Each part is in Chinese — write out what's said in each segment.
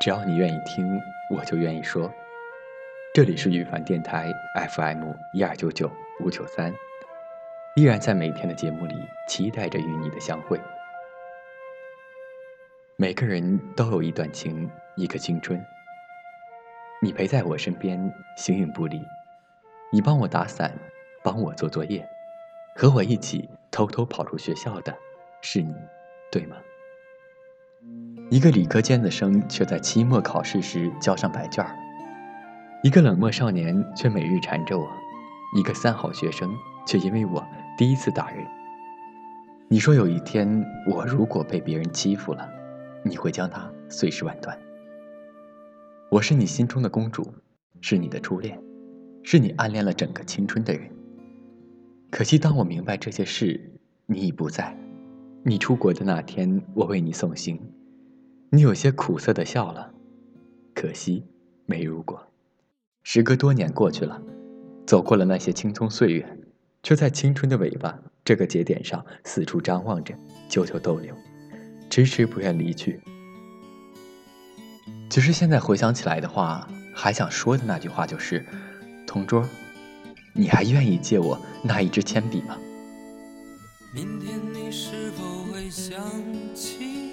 只要你愿意听，我就愿意说。这里是羽凡电台 FM 一二九九五九三，依然在每天的节目里期待着与你的相会。每个人都有一段情，一个青春。你陪在我身边，形影不离。你帮我打伞，帮我做作业，和我一起偷偷跑出学校的，是你，对吗？一个理科尖子生，却在期末考试时交上白卷儿；一个冷漠少年，却每日缠着我；一个三好学生，却因为我第一次打人。你说有一天我如果被别人欺负了，你会将他碎尸万段。我是你心中的公主，是你的初恋，是你暗恋了整个青春的人。可惜当我明白这些事，你已不在。你出国的那天，我为你送行。你有些苦涩的笑了，可惜没如果。时隔多年过去了，走过了那些青葱岁月，却在青春的尾巴这个节点上四处张望着，久久逗留，迟迟不愿离去。只是现在回想起来的话，还想说的那句话就是：“同桌，你还愿意借我那一支铅笔吗？”明天你是否会想起？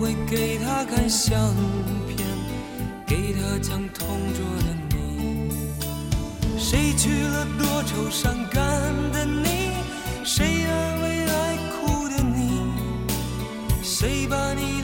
会给他看相片，给他讲同桌的你。谁娶了多愁善感的你？谁安慰爱哭的你？谁把你